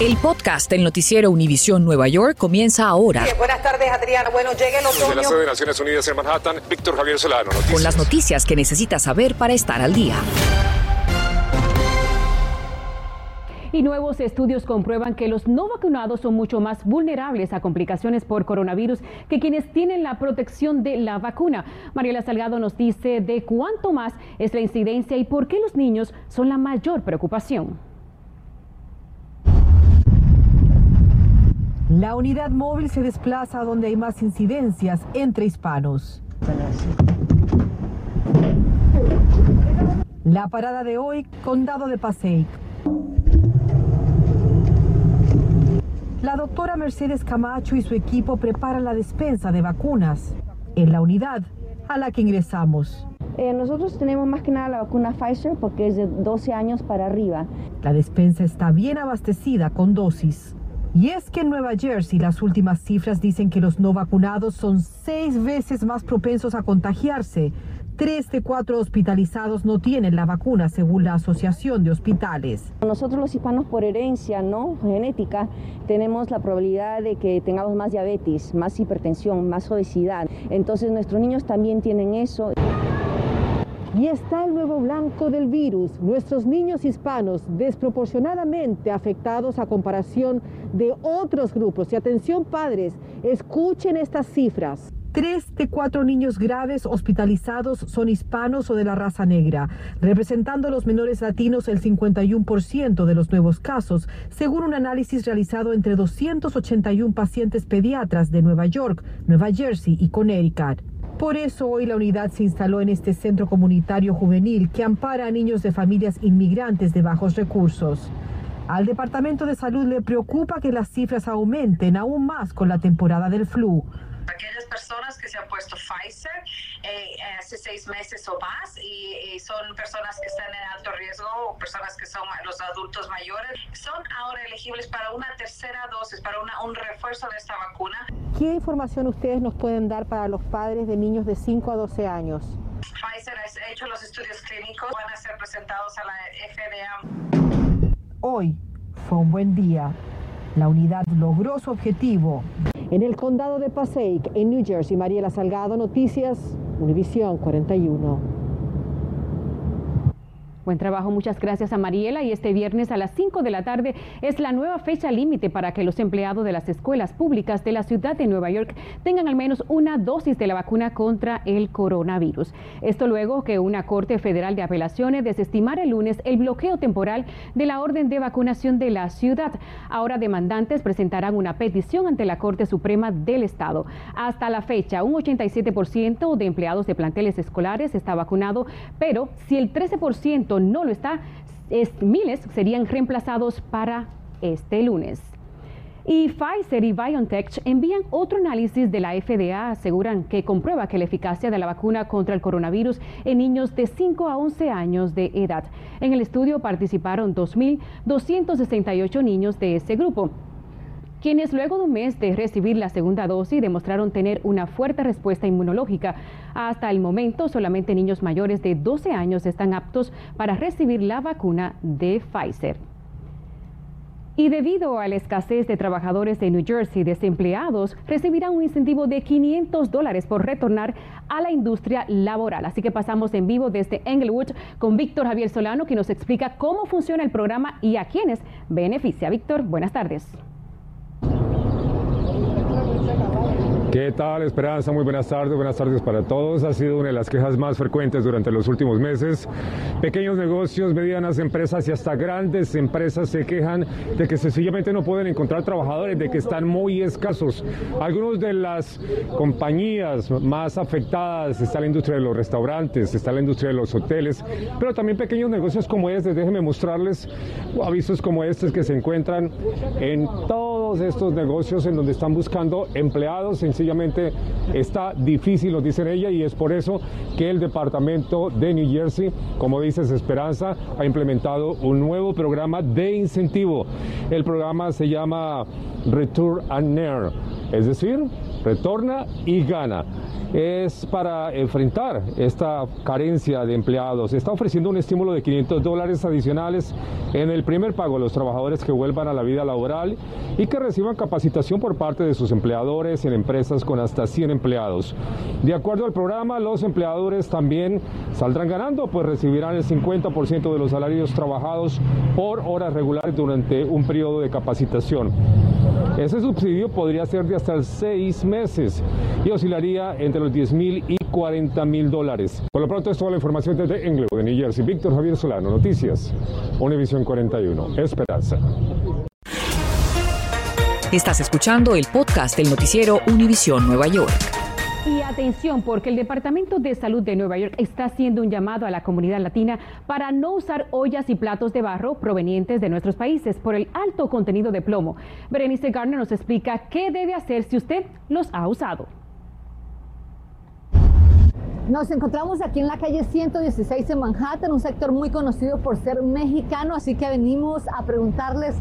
El podcast del noticiero Univisión Nueva York comienza ahora. buenas tardes, Adriana. Bueno, llega el otoño. Desde la sede de Naciones Unidas en Manhattan, Víctor Javier Solano. Noticias. Con las noticias que necesitas saber para estar al día. Y nuevos estudios comprueban que los no vacunados son mucho más vulnerables a complicaciones por coronavirus que quienes tienen la protección de la vacuna. Mariela Salgado nos dice de cuánto más es la incidencia y por qué los niños son la mayor preocupación. La unidad móvil se desplaza donde hay más incidencias entre hispanos. La parada de hoy, Condado de Passaic. La doctora Mercedes Camacho y su equipo preparan la despensa de vacunas en la unidad a la que ingresamos. Eh, nosotros tenemos más que nada la vacuna Pfizer porque es de 12 años para arriba. La despensa está bien abastecida con dosis. Y es que en Nueva Jersey las últimas cifras dicen que los no vacunados son seis veces más propensos a contagiarse Tres de cuatro hospitalizados no tienen la vacuna, según la Asociación de Hospitales. Nosotros los hispanos por herencia, no genética, tenemos la probabilidad de que tengamos más diabetes, más hipertensión, más obesidad. Entonces nuestros niños también tienen eso. Y está el nuevo blanco del virus, nuestros niños hispanos desproporcionadamente afectados a comparación de otros grupos. Y atención padres, escuchen estas cifras. Tres de cuatro niños graves hospitalizados son hispanos o de la raza negra, representando a los menores latinos el 51% de los nuevos casos, según un análisis realizado entre 281 pacientes pediatras de Nueva York, Nueva Jersey y Connecticut. Por eso hoy la unidad se instaló en este centro comunitario juvenil que ampara a niños de familias inmigrantes de bajos recursos. Al Departamento de Salud le preocupa que las cifras aumenten aún más con la temporada del flu aquellas personas que se han puesto Pfizer eh, hace seis meses o más y, son personas que están en alto riesgo o personas que son los adultos mayores, son ahora elegibles para una tercera dosis, para un refuerzo de esta vacuna. ¿Qué información ustedes nos pueden dar para los padres de niños de 5 a 12 años? Pfizer ha hecho los estudios clínicos, van a ser presentados a la FDA. Hoy fue un buen día. La unidad logró su objetivo en el condado de Passaic, en New Jersey, Mariela Salgado, Noticias, Univisión 41. Buen trabajo, muchas gracias a Mariela. Y este viernes a las 5 de la tarde es la nueva fecha límite para que los empleados de las escuelas públicas de la ciudad de Nueva York tengan al menos una dosis de la vacuna contra el coronavirus. Esto luego que una Corte Federal de Apelaciones desestimara el lunes el bloqueo temporal de la orden de vacunación de la ciudad. Ahora demandantes presentarán una petición ante la Corte Suprema del Estado. Hasta la fecha, un 87% de empleados de planteles escolares está vacunado, pero si el 13% no lo está, miles serían reemplazados para este lunes. Y Pfizer y BioNTech envían otro análisis de la FDA, aseguran que comprueba que la eficacia de la vacuna contra el coronavirus en niños de 5 a 11 años de edad. En el estudio participaron 2.268 niños de ese grupo quienes luego de un mes de recibir la segunda dosis demostraron tener una fuerte respuesta inmunológica. Hasta el momento, solamente niños mayores de 12 años están aptos para recibir la vacuna de Pfizer. Y debido a la escasez de trabajadores de New Jersey desempleados, recibirán un incentivo de 500 dólares por retornar a la industria laboral. Así que pasamos en vivo desde Englewood con Víctor Javier Solano, que nos explica cómo funciona el programa y a quiénes beneficia. Víctor, buenas tardes. ¿Qué tal, Esperanza? Muy buenas tardes, buenas tardes para todos. Ha sido una de las quejas más frecuentes durante los últimos meses. Pequeños negocios, medianas empresas y hasta grandes empresas se quejan de que sencillamente no pueden encontrar trabajadores, de que están muy escasos. Algunas de las compañías más afectadas está la industria de los restaurantes, está la industria de los hoteles, pero también pequeños negocios como este. Déjenme mostrarles avisos como estos que se encuentran en todos estos negocios en donde están buscando empleados en sencillamente está difícil, lo dicen ella, y es por eso que el departamento de New Jersey, como dices Esperanza, ha implementado un nuevo programa de incentivo. El programa se llama Return and Air, es decir, retorna y gana es para enfrentar esta carencia de empleados. Está ofreciendo un estímulo de 500 dólares adicionales en el primer pago a los trabajadores que vuelvan a la vida laboral y que reciban capacitación por parte de sus empleadores en empresas con hasta 100 empleados. De acuerdo al programa, los empleadores también saldrán ganando, pues recibirán el 50% de los salarios trabajados por horas regulares durante un periodo de capacitación. Ese subsidio podría ser de hasta seis meses y oscilaría entre los 10 mil y 40 mil dólares. Por lo pronto es toda la información desde Englewood, de New Jersey. Víctor Javier Solano, Noticias, Univisión 41, Esperanza. Estás escuchando el podcast del noticiero Univisión Nueva York. Y atención, porque el Departamento de Salud de Nueva York está haciendo un llamado a la comunidad latina para no usar ollas y platos de barro provenientes de nuestros países por el alto contenido de plomo. Berenice Garner nos explica qué debe hacer si usted los ha usado. Nos encontramos aquí en la calle 116 en Manhattan, un sector muy conocido por ser mexicano, así que venimos a preguntarles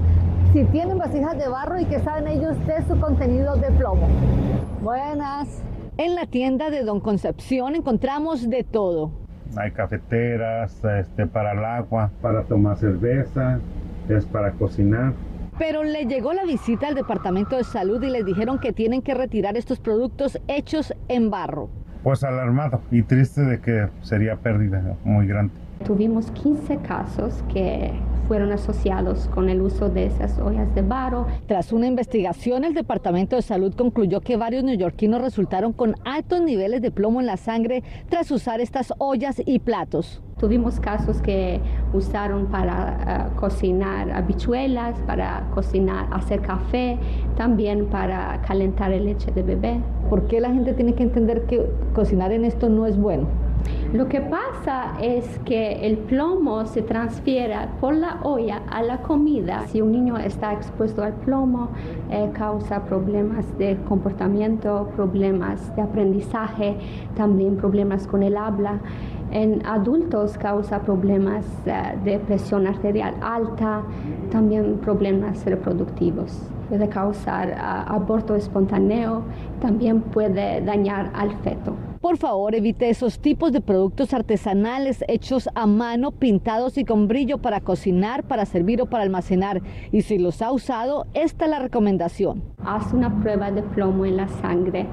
si tienen vasijas de barro y qué saben ellos de su contenido de plomo. Buenas. En la tienda de Don Concepción encontramos de todo. Hay cafeteras este, para el agua, para tomar cerveza, es para cocinar. Pero le llegó la visita al Departamento de Salud y les dijeron que tienen que retirar estos productos hechos en barro. Pues alarmado y triste de que sería pérdida muy grande. Tuvimos 15 casos que fueron asociados con el uso de esas ollas de barro. Tras una investigación, el Departamento de Salud concluyó que varios neoyorquinos resultaron con altos niveles de plomo en la sangre tras usar estas ollas y platos. Tuvimos casos que usaron para uh, cocinar habichuelas, para cocinar, hacer café, también para calentar el leche de bebé. ¿Por qué la gente tiene que entender que cocinar en esto no es bueno? Lo que pasa es que el plomo se transfiere por la olla a la comida. Si un niño está expuesto al plomo, eh, causa problemas de comportamiento, problemas de aprendizaje, también problemas con el habla. En adultos causa problemas eh, de presión arterial alta, también problemas reproductivos. Puede causar eh, aborto espontáneo, también puede dañar al feto. Por favor, evite esos tipos de productos artesanales hechos a mano, pintados y con brillo para cocinar, para servir o para almacenar. Y si los ha usado, esta es la recomendación. Haz una prueba de plomo en la sangre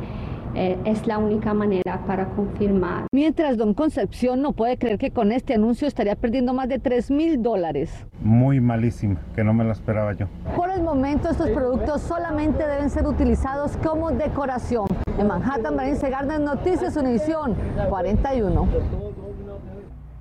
eh, es la única manera para confirmar. Mientras Don Concepción no puede creer que con este anuncio estaría perdiendo más de 3 mil dólares. Muy malísimo, que no me lo esperaba yo. Por el momento estos productos solamente deben ser utilizados como decoración. En Manhattan, Berenice Garden, Noticias Univisión 41.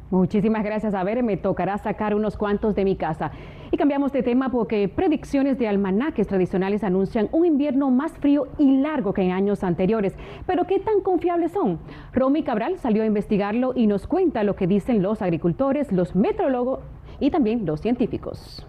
Muchísimas gracias. A ver, me tocará sacar unos cuantos de mi casa. Y cambiamos de tema porque predicciones de almanaques tradicionales anuncian un invierno más frío y largo que en años anteriores. Pero ¿qué tan confiables son? Romy Cabral salió a investigarlo y nos cuenta lo que dicen los agricultores, los meteorólogos y también los científicos.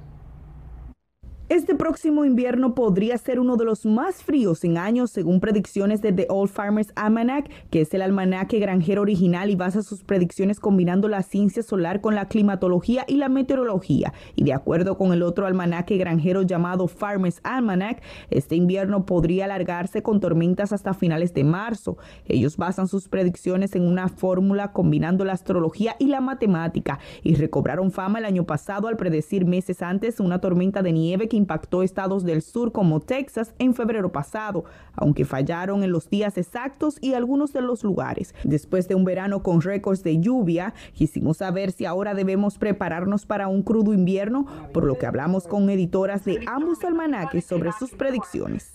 Este próximo invierno podría ser uno de los más fríos en años según predicciones de The Old Farmers Almanac, que es el almanaque granjero original y basa sus predicciones combinando la ciencia solar con la climatología y la meteorología. Y de acuerdo con el otro almanaque granjero llamado Farmers Almanac, este invierno podría alargarse con tormentas hasta finales de marzo. Ellos basan sus predicciones en una fórmula combinando la astrología y la matemática y recobraron fama el año pasado al predecir meses antes una tormenta de nieve que impactó estados del sur como Texas en febrero pasado, aunque fallaron en los días exactos y algunos de los lugares. Después de un verano con récords de lluvia, quisimos saber si ahora debemos prepararnos para un crudo invierno, por lo que hablamos con editoras de ambos almanaques sobre sus predicciones.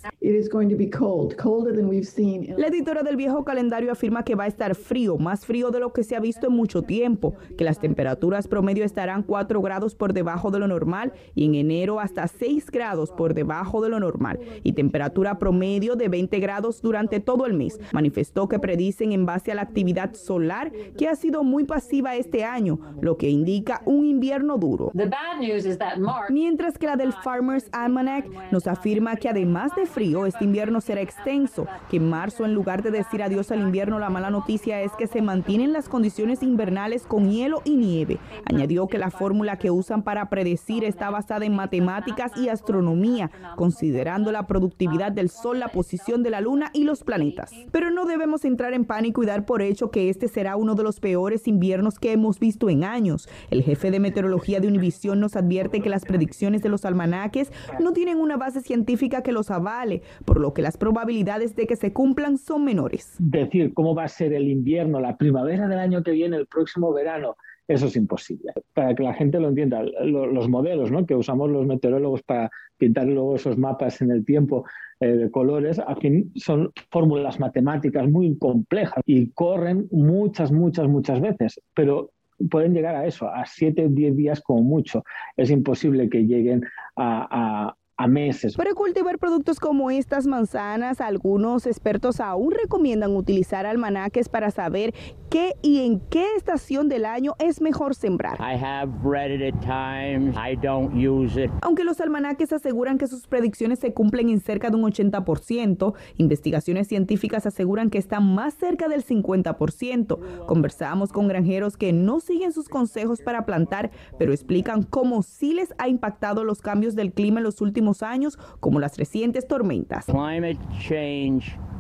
La editora del viejo calendario afirma que va a estar frío, más frío de lo que se ha visto en mucho tiempo, que las temperaturas promedio estarán 4 grados por debajo de lo normal y en enero hasta 6 grados por debajo de lo normal y temperatura promedio de 20 grados durante todo el mes. Manifestó que predicen en base a la actividad solar que ha sido muy pasiva este año, lo que indica un invierno duro. Mientras que la del Farmers Almanac nos afirma que además de frío, este invierno será extenso, que en marzo en lugar de decir adiós al invierno, la mala noticia es que se mantienen las condiciones invernales con hielo y nieve. Añadió que la fórmula que usan para predecir está basada en matemáticas y astronomía, considerando la productividad del Sol, la posición de la Luna y los planetas. Pero no debemos entrar en pánico y dar por hecho que este será uno de los peores inviernos que hemos visto en años. El jefe de meteorología de Univisión nos advierte que las predicciones de los almanaques no tienen una base científica que los avale, por lo que las probabilidades de que se cumplan son menores. Decir cómo va a ser el invierno, la primavera del año que viene, el próximo verano, eso es imposible. Para que la gente lo entienda, los modelos ¿no? que usamos los meteorólogos para pintar luego esos mapas en el tiempo eh, de colores, al fin son fórmulas matemáticas muy complejas y corren muchas, muchas, muchas veces, pero pueden llegar a eso, a siete o diez días como mucho. Es imposible que lleguen a, meses. Para cultivar productos como estas manzanas, algunos expertos aún recomiendan utilizar almanaques para saber qué y en qué estación del año es mejor sembrar. Aunque los almanaques aseguran que sus predicciones se cumplen en cerca de un 80%, investigaciones científicas aseguran que están más cerca del 50%. Conversamos con granjeros que no siguen sus consejos para plantar, pero explican cómo sí les ha impactado los cambios del clima en los últimos años, como las recientes tormentas.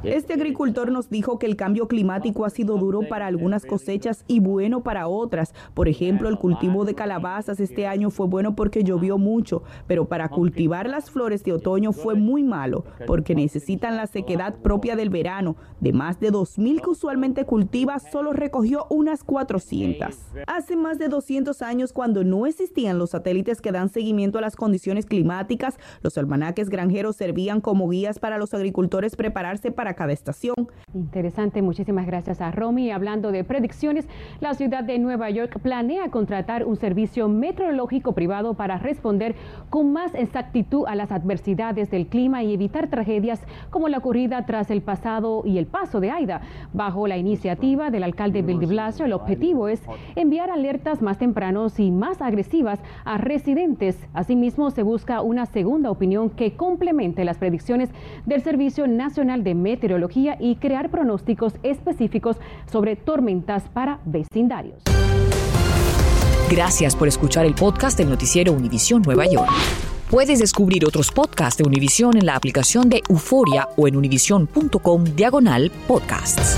Este agricultor nos dijo que el cambio climático ha sido duro para algunas cosechas y bueno para otras. Por ejemplo, el cultivo de calabazas este año fue bueno porque llovió mucho, pero para cultivar las flores de otoño fue muy malo porque necesitan la sequedad propia del verano. De más de 2.000 que usualmente cultiva, solo recogió unas 400. Hace más de 200 años, cuando no existían los satélites que dan seguimiento a las condiciones climáticas, los almanaques granjeros servían como guías para los agricultores prepararse para cada estación. Interesante, muchísimas gracias a Romy. Hablando de predicciones, la ciudad de Nueva York planea contratar un servicio meteorológico privado para responder con más exactitud a las adversidades del clima y evitar tragedias como la ocurrida tras el pasado y el paso de Aida. Bajo la iniciativa del alcalde Bill de Blasio, el objetivo es enviar alertas más tempranos y más agresivas a residentes. Asimismo, se busca una segunda opinión que complemente las predicciones del Servicio Nacional de Meteorología y crear pronósticos específicos sobre tormentas para vecindarios. Gracias por escuchar el podcast del noticiero Univisión Nueva York. Puedes descubrir otros podcasts de Univisión en la aplicación de Euforia o en univision.com diagonal podcasts.